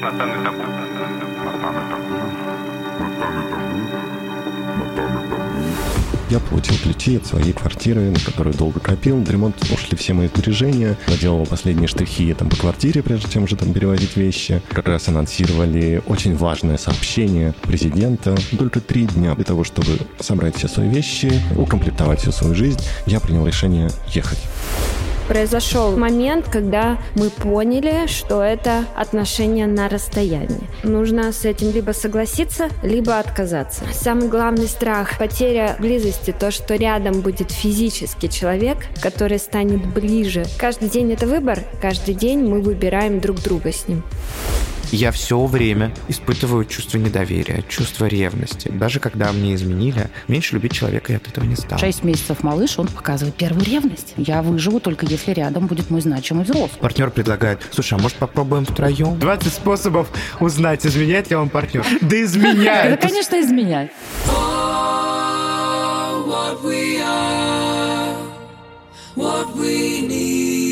Табу. Я получил ключи от своей квартиры, на которую долго копил. На ремонт ушли все мои сбережения. Наделал последние штрихи там по квартире, прежде чем уже там перевозить вещи. Как раз анонсировали очень важное сообщение президента. Только три дня для того, чтобы собрать все свои вещи, укомплектовать всю свою жизнь, я принял решение ехать произошел момент, когда мы поняли, что это отношения на расстоянии. Нужно с этим либо согласиться, либо отказаться. Самый главный страх – потеря близости, то, что рядом будет физический человек, который станет ближе. Каждый день это выбор, каждый день мы выбираем друг друга с ним. Я все время испытываю чувство недоверия, чувство ревности. Даже когда мне изменили, меньше любить человека я от этого не стал. Шесть месяцев малыш, он показывает первую ревность. Я выживу только если рядом будет мой значимый взрослый. Партнер предлагает, слушай, а может попробуем втроем? 20 способов узнать, изменяет ли вам партнер. Да изменяет! Это, конечно, изменяет. what we are, what we need.